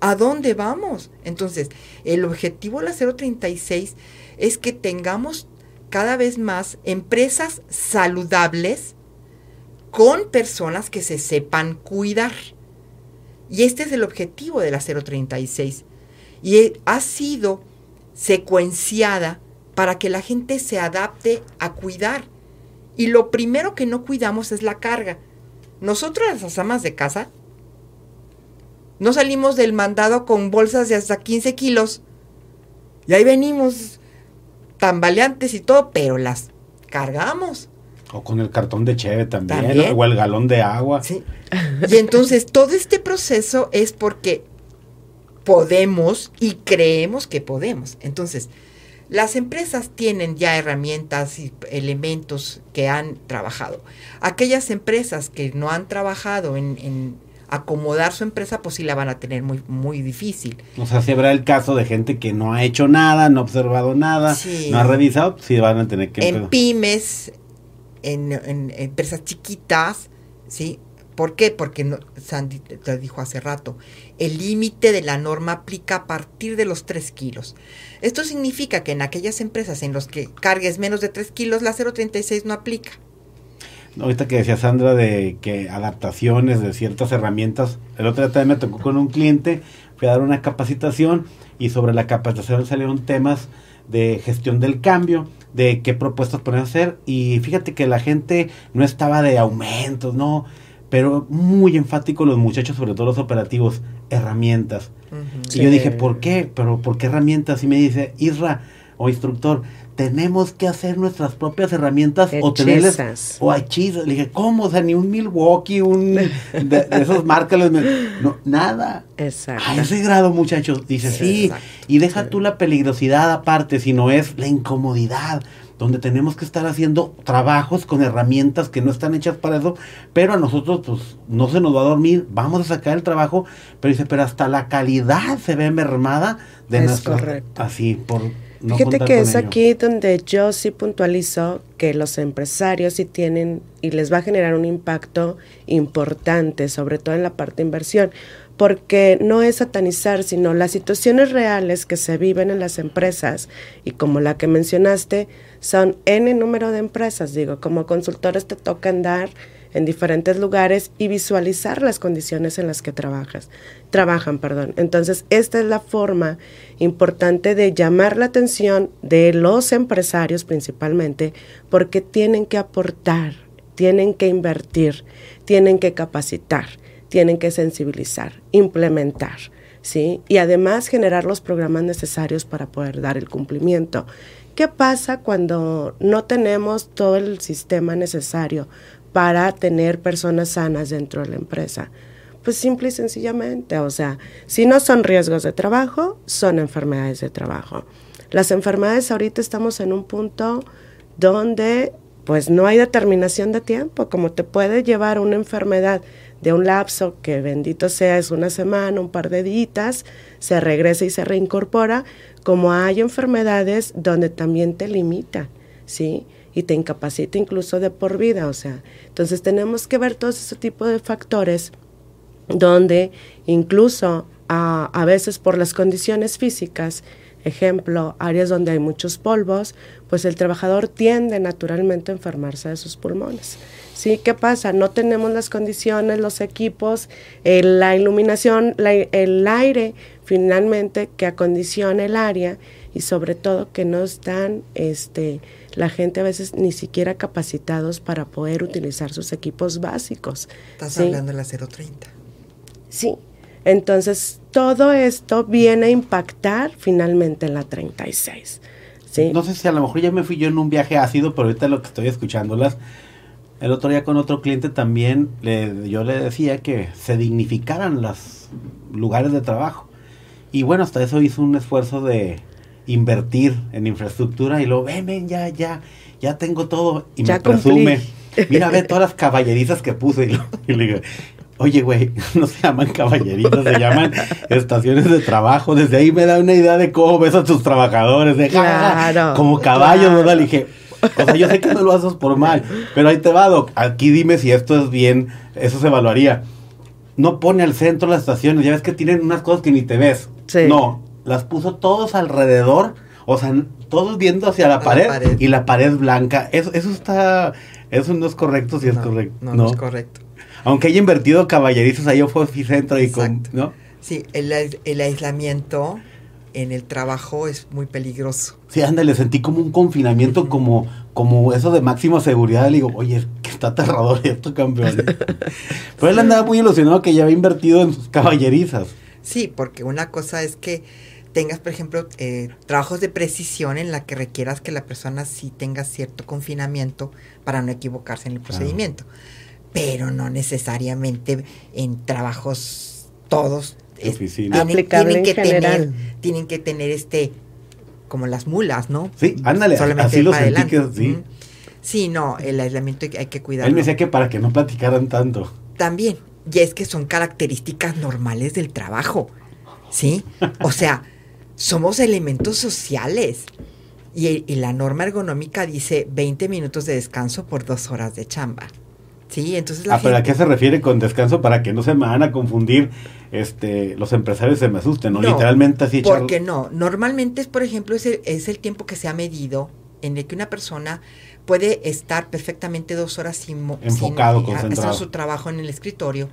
¿A dónde vamos? Entonces, el objetivo de la 036 es que tengamos cada vez más empresas saludables con personas que se sepan cuidar. Y este es el objetivo de la 036. Y ha sido secuenciada para que la gente se adapte a cuidar. Y lo primero que no cuidamos es la carga. Nosotros las amas de casa no salimos del mandado con bolsas de hasta 15 kilos. Y ahí venimos tambaleantes y todo, pero las cargamos. O con el cartón de cheve también, También. o el galón de agua. Sí. Y entonces todo este proceso es porque podemos y creemos que podemos. Entonces, las empresas tienen ya herramientas y elementos que han trabajado. Aquellas empresas que no han trabajado en, en acomodar su empresa, pues sí la van a tener muy, muy difícil. O sea, si habrá el caso de gente que no ha hecho nada, no ha observado nada, Sí. no ha revisado, sí van a tener que... en pymes, en, en empresas chiquitas, ¿sí? ¿Por qué? Porque no, Sandy te dijo hace rato, el límite de la norma aplica a partir de los 3 kilos. Esto significa que en aquellas empresas en las que cargues menos de 3 kilos, la 036 no aplica. Ahorita que decía Sandra de que adaptaciones de ciertas herramientas, el otro día también me tocó con un cliente, fui a dar una capacitación y sobre la capacitación salieron temas de gestión del cambio, de qué propuestas a hacer y fíjate que la gente no estaba de aumentos, no, pero muy enfático los muchachos, sobre todo los operativos, herramientas. Y yo dije, ¿por qué? Pero ¿por qué herramientas? Y me dice, Isra, o instructor, tenemos que hacer nuestras propias herramientas o tenerles o hechizas. Le dije, ¿cómo? O sea, ni un Milwaukee, un de, esos marcas, no, nada. Exacto. A ese grado, muchachos. Dice, sí, y deja tú la peligrosidad aparte, sino es la incomodidad donde tenemos que estar haciendo trabajos con herramientas que no están hechas para eso, pero a nosotros pues no se nos va a dormir, vamos a sacar el trabajo, pero dice, pero hasta la calidad se ve mermada de es correcto. así por no Fíjate que es aquí donde yo sí puntualizo que los empresarios sí tienen y les va a generar un impacto importante, sobre todo en la parte de inversión, porque no es satanizar, sino las situaciones reales que se viven en las empresas y como la que mencionaste, son N número de empresas, digo, como consultores te toca andar en diferentes lugares y visualizar las condiciones en las que trabajas, trabajan, perdón. Entonces, esta es la forma importante de llamar la atención de los empresarios principalmente, porque tienen que aportar, tienen que invertir, tienen que capacitar, tienen que sensibilizar, implementar. ¿Sí? Y además generar los programas necesarios para poder dar el cumplimiento. ¿Qué pasa cuando no tenemos todo el sistema necesario para tener personas sanas dentro de la empresa? Pues simple y sencillamente, o sea, si no son riesgos de trabajo, son enfermedades de trabajo. Las enfermedades ahorita estamos en un punto donde pues no hay determinación de tiempo, como te puede llevar una enfermedad de un lapso que bendito sea es una semana, un par de días, se regresa y se reincorpora, como hay enfermedades donde también te limita, ¿sí? Y te incapacita incluso de por vida, o sea, entonces tenemos que ver todos ese tipo de factores donde incluso a, a veces por las condiciones físicas, ejemplo, áreas donde hay muchos polvos, pues el trabajador tiende naturalmente a enfermarse de sus pulmones. ¿Sí? ¿Qué pasa? No tenemos las condiciones, los equipos, la iluminación, el aire finalmente que acondiciona el área y sobre todo que no están este, la gente a veces ni siquiera capacitados para poder utilizar sus equipos básicos. Estás hablando de la 030. Sí. Entonces, todo esto viene a impactar finalmente en la 36. ¿sí? No sé si a lo mejor ya me fui yo en un viaje ácido, pero ahorita lo que estoy escuchándolas el otro día con otro cliente también le, yo le decía que se dignificaran los lugares de trabajo. Y bueno, hasta eso hizo un esfuerzo de invertir en infraestructura y luego, ven, ven, ya, ya, ya tengo todo. Y me presume, mira, ve todas las caballerizas que puse. Y, le digo, oye, güey, no se llaman caballerizas, se llaman estaciones de trabajo. Desde ahí me da una idea de cómo ves a tus trabajadores. De, claro, como caballos, ¿no? Le dije, o sea, yo sé que no lo haces por mal, pero ahí te va, Doc. Aquí dime si esto es bien, eso se evaluaría. No pone al centro las estaciones, ya ves que tienen unas cosas que ni te ves. No, las puso todos alrededor, o sea, todos viendo hacia la, pared, y la pared blanca. Eso, eso está, eso no es correcto si es correcto. No, no, es correcto. Aunque haya invertido caballerizos ahí fue centro y con, ¿no? Sí, el, el aislamiento en el trabajo es muy peligroso. Sí, ándale, sentí como un confinamiento, como, como eso de máxima seguridad. Le digo, oye, que está aterrador esto, campeón. Pero él andaba muy ilusionado que ya había invertido en sus caballerizas. Sí, porque una cosa es que tengas, por ejemplo, eh, trabajos de precisión en la que requieras que la persona sí tenga cierto confinamiento para no equivocarse en el procedimiento. Pero no necesariamente en trabajos todos tienen, que tener, tienen que tener este, como las mulas, ¿no? Sí, ándale, así lo sentí que, sí. Sí, no, el aislamiento hay que cuidarlo. Él me decía que para que no platicaran tanto. También, y es que son características normales del trabajo, ¿sí? O sea, somos elementos sociales. Y, y, la norma ergonómica dice 20 minutos de descanso por dos horas de chamba. Sí, entonces la ah, pero ¿a qué se refiere con descanso para que no se me van a confundir este los empresarios se me asusten, ¿no? Literalmente así Porque no, normalmente es por ejemplo es el, es el tiempo que se ha medido en el que una persona puede estar perfectamente dos horas sin enfocado, sin, concentrado. su trabajo en el escritorio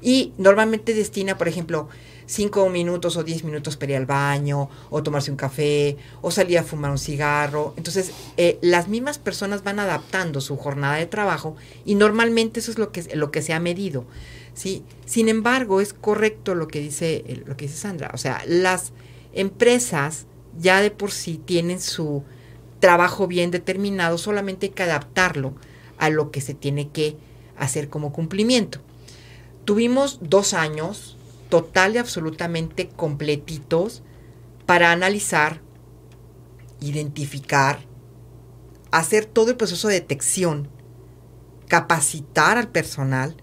y normalmente destina, por ejemplo, cinco minutos o diez minutos para ir al baño, o tomarse un café, o salir a fumar un cigarro. Entonces, eh, las mismas personas van adaptando su jornada de trabajo y normalmente eso es lo que, lo que se ha medido. ¿sí? Sin embargo, es correcto lo que, dice, lo que dice Sandra. O sea, las empresas ya de por sí tienen su trabajo bien determinado, solamente hay que adaptarlo a lo que se tiene que hacer como cumplimiento. Tuvimos dos años total y absolutamente completitos para analizar, identificar, hacer todo el proceso de detección, capacitar al personal,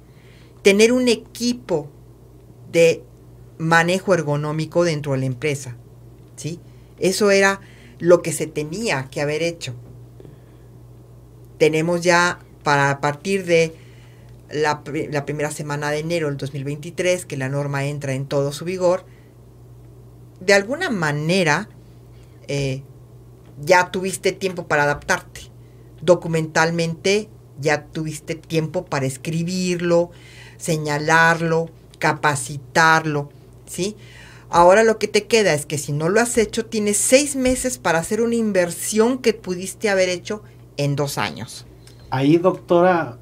tener un equipo de manejo ergonómico dentro de la empresa. ¿sí? Eso era lo que se tenía que haber hecho. Tenemos ya para a partir de la, primera semana de enero del 2023, que la norma entra en todo su vigor, de alguna manera eh, ya tuviste tiempo para adaptarte. Documentalmente ya tuviste tiempo para escribirlo, señalarlo, capacitarlo, ¿sí? Ahora lo que te queda es que si no lo has hecho, tienes seis meses para hacer una inversión que pudiste haber hecho en dos años. Ahí, doctora,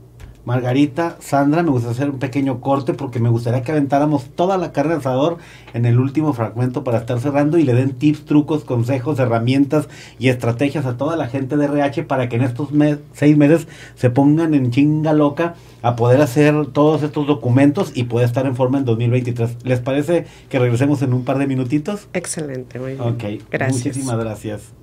Margarita, Sandra, me gustaría hacer un pequeño corte porque me gustaría que aventáramos toda la carne asador en el último fragmento para estar cerrando y le den tips, trucos, consejos, herramientas y estrategias a toda la gente de RH para que en estos seis meses se pongan en chinga loca a poder hacer todos estos documentos y poder estar en forma en 2023. ¿Les parece que regresemos en un par de minutitos? Excelente, muy bien. Ok, gracias. Muchísimas gracias.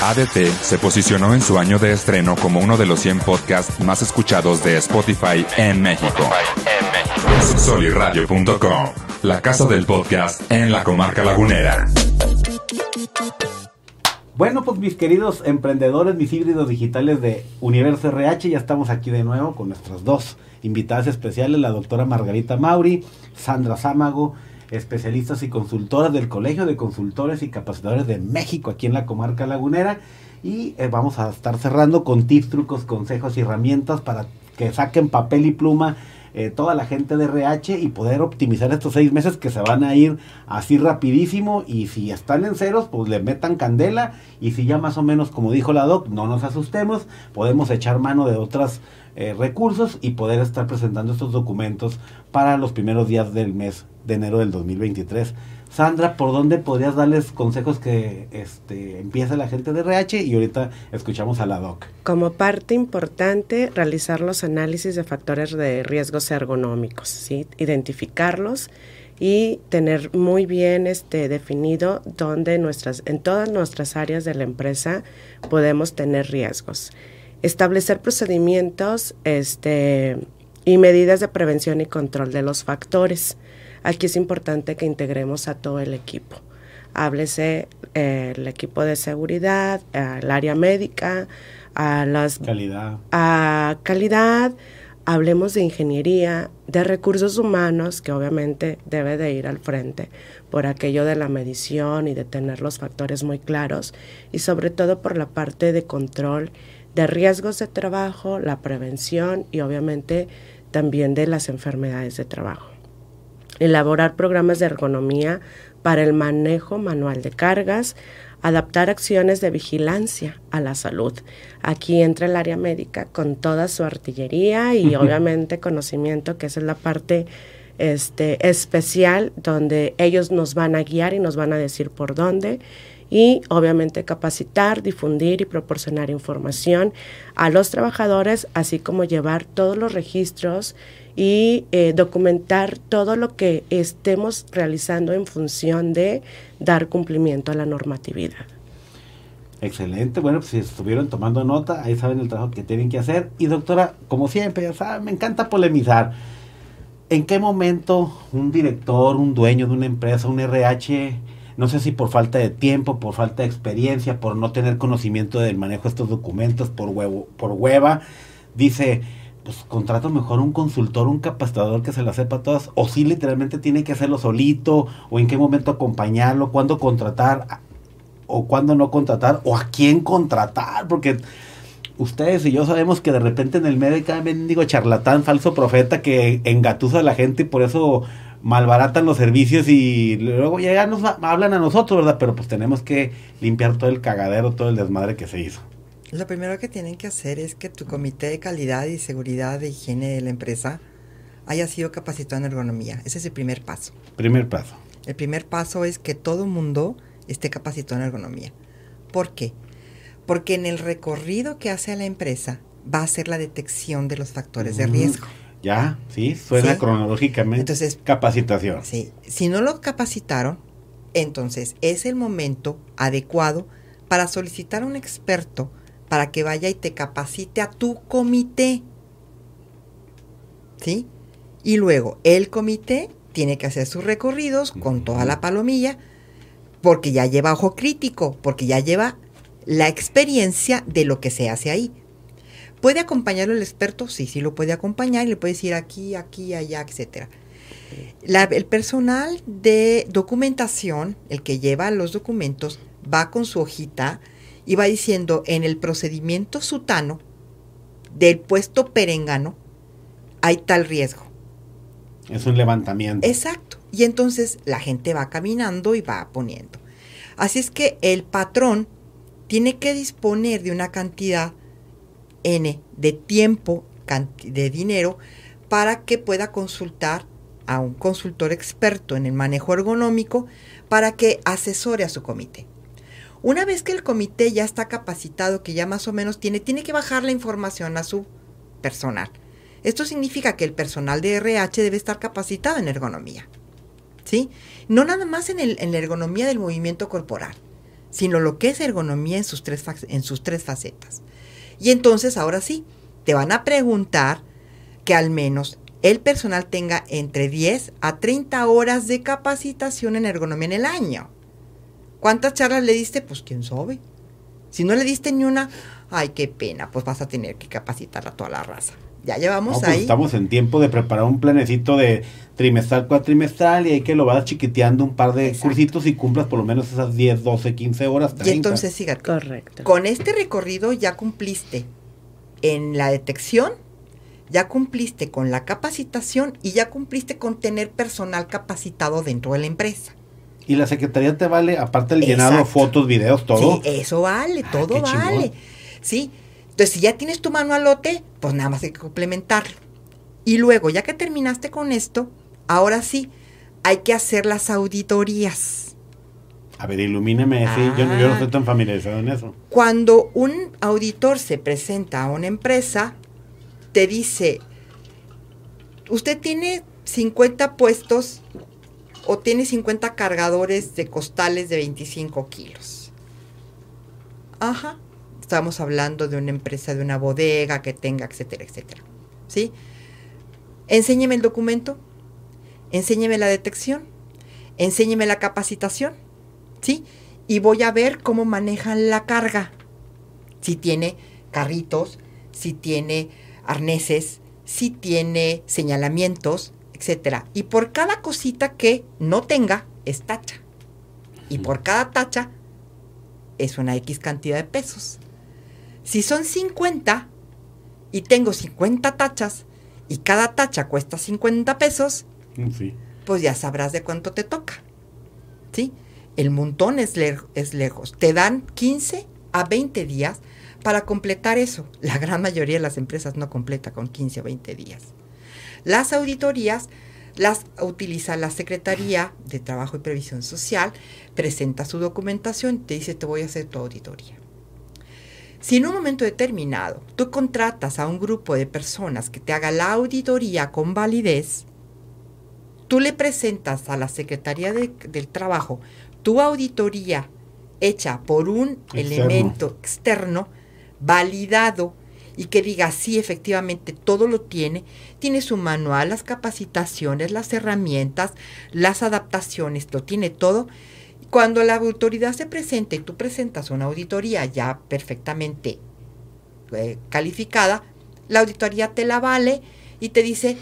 ADT se posicionó en su año de estreno como uno de los 100 podcasts más escuchados de Spotify en México. Soliradio.com, la casa del podcast en la comarca lagunera. Bueno, pues mis queridos emprendedores, mis híbridos digitales de Universo RH, ya estamos aquí de nuevo con nuestras dos invitadas especiales, la doctora Margarita Mauri, Sandra Sámago, especialistas y consultoras del Colegio de Consultores y Capacitadores de México, aquí en la comarca lagunera. Y eh, vamos a estar cerrando con tips, trucos, consejos y herramientas para que saquen papel y pluma eh, toda la gente de RH y poder optimizar estos seis meses que se van a ir así rapidísimo y si están en ceros pues le metan candela y si ya más o menos como dijo la doc no nos asustemos podemos echar mano de otros eh, recursos y poder estar presentando estos documentos para los primeros días del mes de enero del 2023. Sandra, ¿por dónde podrías darles consejos que este, empiece la gente de RH? Y ahorita escuchamos a la DOC. Como parte importante, realizar los análisis de factores de riesgos ergonómicos, identificarlos y tener muy bien este, definido dónde nuestras, en todas nuestras áreas de la empresa podemos tener riesgos. Establecer procedimientos este, y medidas de prevención y control de los factores Aquí es importante que integremos a todo el equipo. Háblese eh, el equipo de seguridad, el área médica, a las... Calidad. A calidad, hablemos de ingeniería, de recursos humanos, que obviamente debe de ir al frente por aquello de la medición y de tener los factores muy claros, y sobre todo por la parte de control de riesgos de trabajo, la prevención y obviamente también de las enfermedades de trabajo. Elaborar programas de ergonomía para el manejo manual de cargas, adaptar acciones de vigilancia a la salud. Aquí entra el área médica con toda su artillería y obviamente conocimiento, que esa es la parte este, especial donde ellos nos van a guiar y nos van a decir por dónde y obviamente capacitar, difundir y proporcionar información a los trabajadores, así como llevar todos los registros y eh, documentar todo lo que estemos realizando en función de dar cumplimiento a la normatividad. Excelente, bueno, pues si estuvieron tomando nota, ahí saben el trabajo que tienen que hacer. Y doctora, como siempre, ya saben, me encanta polemizar. ¿En qué momento un director, un dueño de una empresa, un RH, no sé si por falta de tiempo, por falta de experiencia, por no tener conocimiento del manejo de estos documentos, por, huevo, por hueva, dice, pues contrato mejor un consultor, un capacitador que se la sepa todas, o si literalmente tiene que hacerlo solito, o en qué momento acompañarlo, cuándo contratar. o cuándo no contratar o a quién contratar, porque ustedes y yo sabemos que de repente en el medio hay cada mendigo charlatán, falso profeta que engatusa a la gente y por eso malbaratan los servicios y luego ya nos hablan a nosotros, ¿verdad? Pero pues tenemos que limpiar todo el cagadero, todo el desmadre que se hizo. Lo primero que tienen que hacer es que tu comité de calidad y seguridad de higiene de la empresa haya sido capacitado en ergonomía. Ese es el primer paso. Primer paso. El primer paso es que todo mundo esté capacitado en ergonomía. ¿Por qué? Porque en el recorrido que hace a la empresa va a ser la detección de los factores de riesgo. Ya, sí, suena cronológicamente. Entonces, capacitación. Sí, si no lo capacitaron, entonces es el momento adecuado para solicitar a un experto para que vaya y te capacite a tu comité. ¿Sí? Y luego el comité tiene que hacer sus recorridos con toda la palomilla porque ya lleva ojo crítico, porque ya lleva la experiencia de lo que se hace ahí. ¿Puede acompañarlo el experto? Sí, sí lo puede acompañar y le puede decir aquí, aquí, allá, etcétera. el personal de documentación, el que lleva los documentos, va con su hojita y va diciendo en el procedimiento sutano del puesto perengano hay tal riesgo. Es un levantamiento. Exacto. Y entonces la gente va caminando y va poniendo. Así es que el patrón tiene que disponer de una cantidad N de tiempo, de dinero, para que pueda consultar a un consultor experto en el manejo ergonómico para que asesore a su comité. Una vez que el comité ya está capacitado, que ya más o menos tiene, tiene que bajar la información a su personal. Esto significa que el personal de RH debe estar capacitado en ergonomía. ¿Sí? No nada más en, el, en la ergonomía del movimiento corporal, sino lo que es ergonomía en sus, tres, en sus tres facetas. Y entonces, ahora sí, te van a preguntar que al menos el personal tenga entre 10 a 30 horas de capacitación en ergonomía en el año. ¿Cuántas charlas le diste? Pues quién sabe. Si no le diste ni una, ay, qué pena, pues vas a tener que capacitar a toda la raza. Ya llevamos pues ahí. Estamos en tiempo de preparar un planecito de trimestral, cuatrimestral y hay que lo vas chiquiteando un par de cursitos y cumplas por lo menos esas 10, 12, 15 horas. Y entonces, fíjate, Correcto. con este recorrido ya cumpliste en la detección, ya cumpliste con la capacitación y ya cumpliste con tener personal capacitado dentro de la empresa. Y la secretaría te vale, aparte del llenado, fotos, videos, todo. Sí, eso vale, ah, todo vale. Sí, entonces, si ya tienes tu manualote, pues nada más hay que complementarlo. Y luego, ya que terminaste con esto, ahora sí, hay que hacer las auditorías. A ver, ilumíneme, yo, no, yo no estoy tan ah. familiarizado en eso. Cuando un auditor se presenta a una empresa, te dice, usted tiene 50 puestos o tiene 50 cargadores de costales de 25 kilos. Ajá. Estamos hablando de una empresa, de una bodega que tenga, etcétera, etcétera. ¿Sí? Enséñeme el documento, enséñeme la detección, enséñeme la capacitación, ¿sí? Y voy a ver cómo manejan la carga. Si tiene carritos, si tiene arneses, si tiene señalamientos, etcétera. Y por cada cosita que no tenga, es tacha. Y por cada tacha es una X cantidad de pesos. Si son 50 y tengo 50 tachas y cada tacha cuesta 50 pesos, mm, pues ya sabrás de cuánto te toca. ¿Sí? El montón es, es lejos. Te dan 15 a 20 días para completar eso. La gran mayoría de las empresas no completa con 15 o 20 días. Las auditorías las utiliza la Secretaría de Trabajo y Previsión Social, presenta su documentación, te dice te voy a hacer tu auditoría. Si en un momento determinado tú contratas a un grupo de personas que te haga la auditoría con validez, tú le presentas a la Secretaría del Trabajo tu auditoría hecha por un elemento externo, validado, y que diga, sí, efectivamente, todo lo tiene, tiene su manual, las capacitaciones, las herramientas, las adaptaciones, lo tiene todo, cuando la autoridad se presenta y tú presentas una auditoría ya perfectamente eh, calificada, la auditoría te la vale y te dice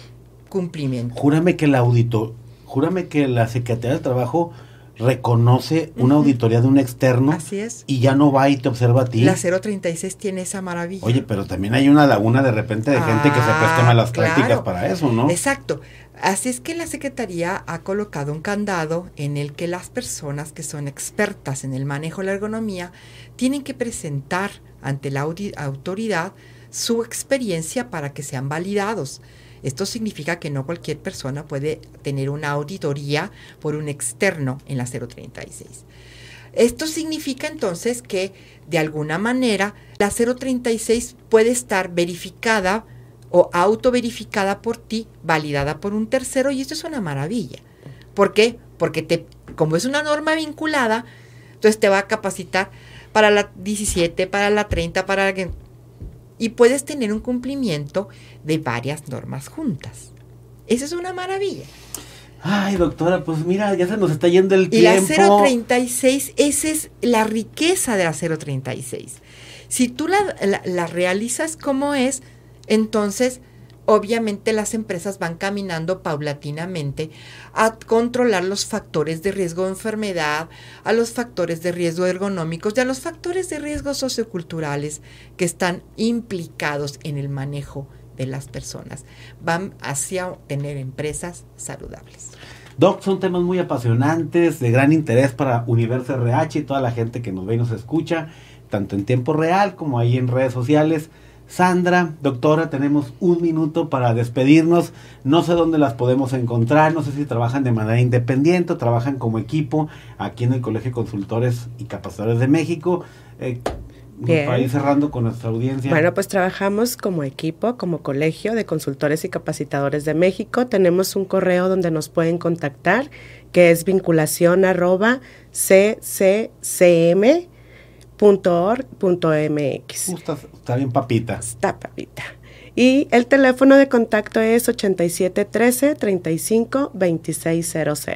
cumplimiento. Júrame que el auditor, júrame que la Secretaría del Trabajo reconoce una auditoría de un externo Así es. y ya no va y te observa a ti. La 036 tiene esa maravilla. Oye, pero también hay una laguna de repente de gente que se Ah, presta malas claro. prácticas para eso, ¿no? Exacto. Así es que la Secretaría ha colocado un candado en el que las personas que son expertas en el manejo de la ergonomía tienen que presentar ante la autoridad su experiencia para que sean validados. Esto significa que no cualquier persona puede tener una auditoría por un externo en la 036. Esto significa entonces que de alguna manera la 036 puede estar verificada o autoverificada por ti, validada por un tercero y esto es una maravilla. ¿Por qué? Porque te, como es una norma vinculada, entonces te va a capacitar para la 17, para la 30, para. Y puedes tener un cumplimiento de varias normas juntas. Eso es una maravilla. Ay, doctora, pues mira, ya se nos está yendo el Y la tiempo. 036, esa es la riqueza de la 036. Si tú la, la- la realizas como es, entonces obviamente las empresas van caminando paulatinamente a controlar los factores de riesgo de enfermedad, a los factores de riesgo ergonómicos y a los factores de riesgo socioculturales que están implicados en el manejo de las personas. Van hacia tener empresas saludables. Doc, son temas muy apasionantes, de gran interés para Universo RH y toda la gente que nos ve y nos escucha, tanto en tiempo real como ahí en redes sociales. Sandra, doctora, tenemos un minuto para despedirnos. No sé dónde las podemos encontrar, no sé si trabajan de manera independiente o trabajan como equipo aquí en el Colegio de Consultores y Capacitadores de México. Eh, Bien. para ir cerrando con nuestra audiencia. Bueno, pues trabajamos como equipo, como colegio de consultores y capacitadores de México. Tenemos un correo donde nos pueden contactar, que es vinculación arroba cccm.org.mx. Uh, está, está bien papita. Está papita. Y el teléfono de contacto es 8713 35 2600.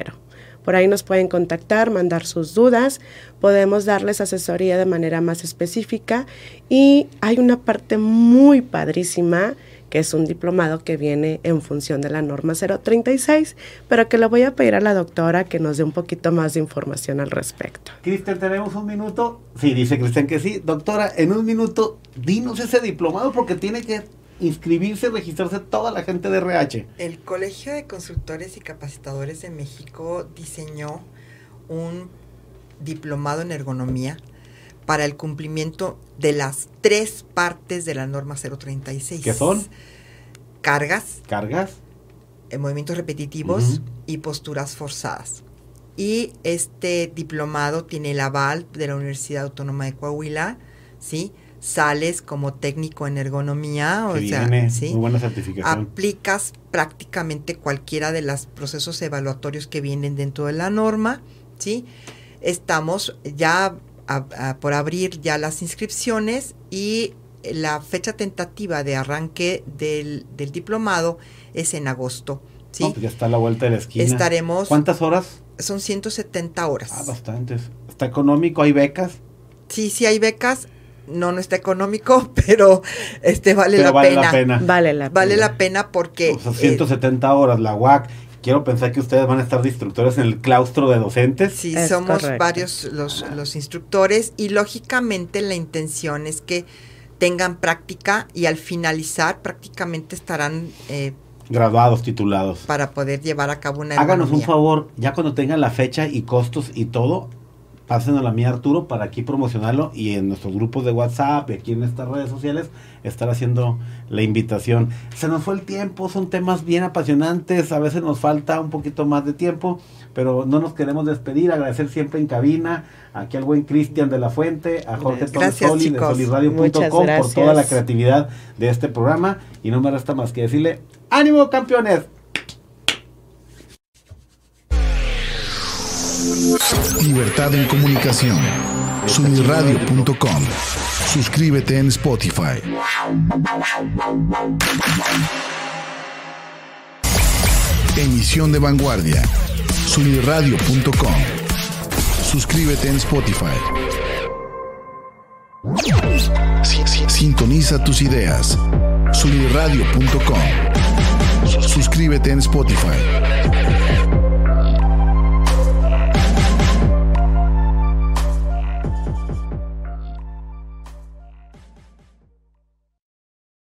Por ahí nos pueden contactar, mandar sus dudas, podemos darles asesoría de manera más específica y hay una parte muy padrísima que es un diplomado que viene en función de la norma 036, pero que le voy a pedir a la doctora que nos dé un poquito más de información al respecto. Cristian, ¿tenemos un minuto? Sí, dice Cristian que sí. Doctora, en un minuto, dinos ese diplomado porque tiene que inscribirse, registrarse toda la gente de RH. El Colegio de Consultores y Capacitadores de México diseñó un diplomado en ergonomía para el cumplimiento de las tres partes de la norma 036. ¿Qué son? Cargas, ¿Cargas? eh, movimientos repetitivos y posturas forzadas. Y este diplomado tiene el aval de la Universidad Autónoma de Coahuila, ¿sí? Sales como técnico en ergonomía, o sea, viene ¿sí? muy buena certificación. aplicas prácticamente cualquiera de los procesos evaluatorios que vienen dentro de la norma, ¿sí? Estamos ya a- a- por abrir ya las inscripciones y la fecha tentativa de arranque del, del diplomado es en agosto, ¿sí? No, pues ya está a la vuelta de la esquina. Estaremos, ¿Cuántas horas? son 170 horas. Ah, bastantes. ¿Está económico? ¿Hay becas? Sí, sí hay becas, no, no está económico, pero este vale, Pero la, vale pena. la pena. Vale la Vale pena. la pena porque... O sea, eh, 170 horas, la UAC. Quiero pensar que ustedes van a estar de instructores en el claustro de docentes. Sí, Es somos correcto. varios los, los instructores y lógicamente la intención es que tengan práctica y al finalizar prácticamente estarán eh, Graduados, titulados. para poder llevar a cabo una Háganos un favor, ya cuando tengan la fecha y costos y todo, pásenos a mí Arturo para aquí promocionarlo y en nuestros grupos de WhatsApp y aquí en estas redes sociales estar haciendo la invitación. Se nos fue el tiempo, son temas bien apasionantes, a veces nos falta un poquito más de tiempo, pero no nos queremos despedir, agradecer siempre en cabina aquí al buen Cristian de la Fuente, a Jorge Gracias, Soli de soliradio.com por toda la creatividad de este programa y no me resta más que decirle, ánimo campeones. Libertad en comunicación. Sunirradio.com. Suscríbete en Spotify. Emisión de vanguardia. Sunirradio.com. Suscríbete en Spotify. Si- si- Sintoniza tus ideas. Sunirradio.com. Suscríbete en Spotify.